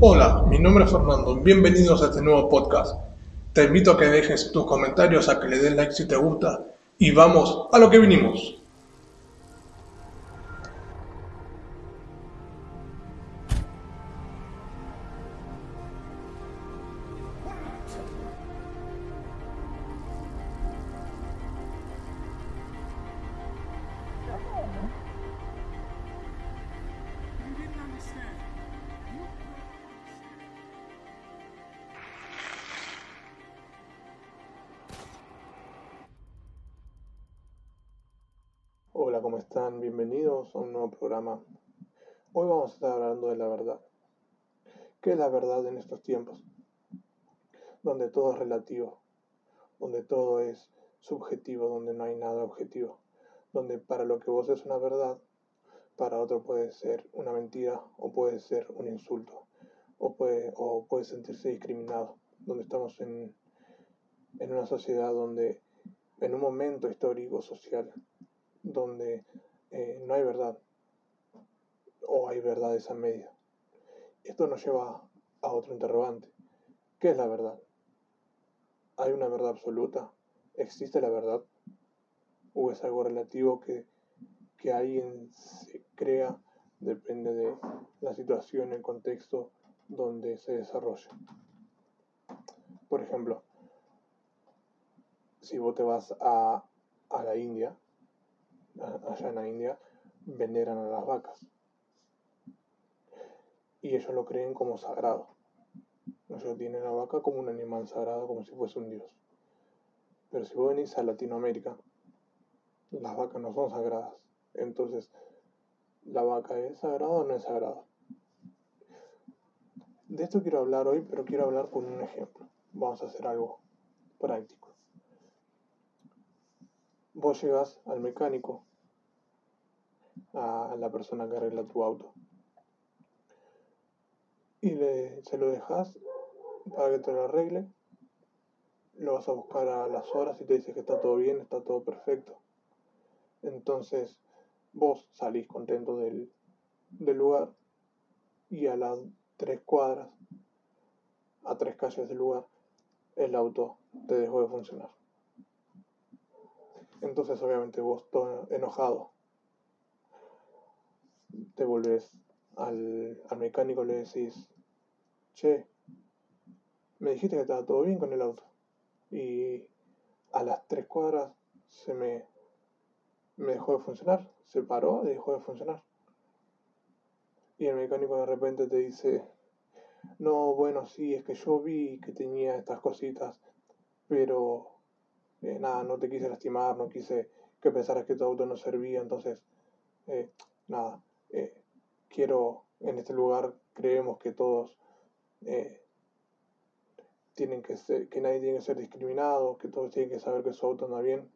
Hola, mi nombre es Fernando. Bienvenidos a este nuevo podcast. Te invito a que dejes tus comentarios, a que le des like si te gusta y vamos a lo que vinimos. ¿Cómo están? Bienvenidos a un nuevo programa. Hoy vamos a estar hablando de la verdad. ¿Qué es la verdad en estos tiempos? Donde todo es relativo, donde todo es subjetivo, donde no hay nada objetivo, donde para lo que vos es una verdad, para otro puede ser una mentira o puede ser un insulto o puede, sentirse discriminado, donde estamos en una sociedad donde en un momento histórico social donde eh, no hay verdad o hay verdades a medio. Esto nos lleva a otro interrogante. ¿Qué es la verdad? ¿Hay una verdad absoluta? ¿Existe la verdad? ¿O es algo relativo que, que alguien se crea? Depende de la situación, el contexto donde se desarrolla. Por ejemplo, si vos te vas a, a la India, allá en la India veneran a las vacas. Y ellos lo creen como sagrado. Ellos tienen a la vaca como un animal sagrado, como si fuese un dios. Pero si vos venís a Latinoamérica, las vacas no son sagradas. Entonces, ¿la vaca es sagrada o no es sagrada? De esto quiero hablar hoy, pero quiero hablar con un ejemplo. Vamos a hacer algo práctico. Vos llegas al mecánico a la persona que arregla tu auto. Y le, se lo dejas para que te lo arregle. Lo vas a buscar a las horas y te dice que está todo bien, está todo perfecto. Entonces vos salís contento del, del lugar y a las tres cuadras, a tres calles del lugar, el auto te dejó de funcionar. Entonces obviamente vos todo enojado te volvés al, al mecánico le decís, che, me dijiste que estaba todo bien con el auto. Y a las tres cuadras se me, me dejó de funcionar, se paró y dejó de funcionar. Y el mecánico de repente te dice, no, bueno, sí, es que yo vi que tenía estas cositas, pero eh, nada, no te quise lastimar, no quise que pensaras que tu auto no servía, entonces, eh, nada, eh, quiero, en este lugar creemos que todos eh, tienen que ser, que nadie tiene que ser discriminado, que todos tienen que saber que su auto anda bien.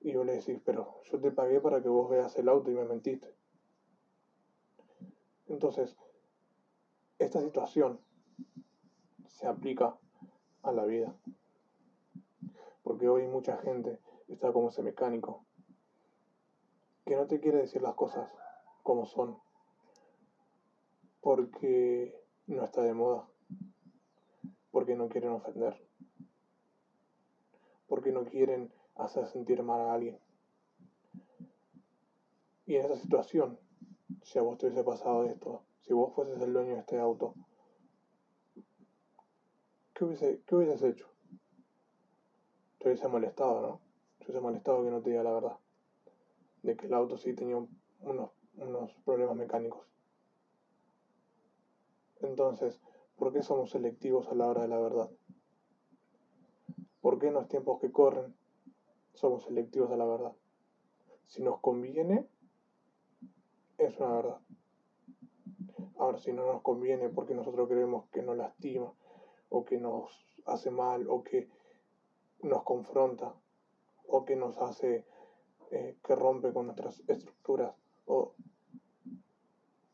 Y yo le decís, pero yo te pagué para que vos veas el auto y me mentiste. Entonces, esta situación se aplica a la vida. Porque hoy mucha gente está como ese mecánico que no te quiere decir las cosas como son, porque no está de moda, porque no quieren ofender, porque no quieren hacer sentir mal a alguien. Y en esa situación, si a vos te hubiese pasado esto, si vos fueses el dueño de este auto, ¿qué, hubiese, qué hubieses hecho? Te hubiese molestado, ¿no? Te hubiese molestado que no te diga la verdad de que el auto sí tenía unos, unos problemas mecánicos. Entonces, ¿por qué somos selectivos a la hora de la verdad? ¿Por qué en los tiempos que corren somos selectivos a la verdad? Si nos conviene, es una verdad. Ahora, si no nos conviene porque nosotros creemos que nos lastima, o que nos hace mal, o que nos confronta, o que nos hace eh, que rompe con nuestras estructuras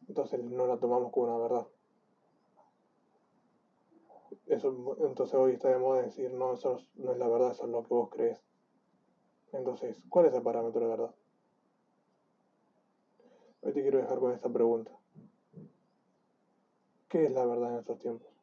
entonces no la tomamos como una verdad. Eso, entonces hoy está de moda decir, no, eso no es la verdad, eso es lo que vos crees. Entonces, ¿cuál es el parámetro de verdad? Hoy te quiero dejar con esta pregunta. ¿Qué es la verdad en estos tiempos?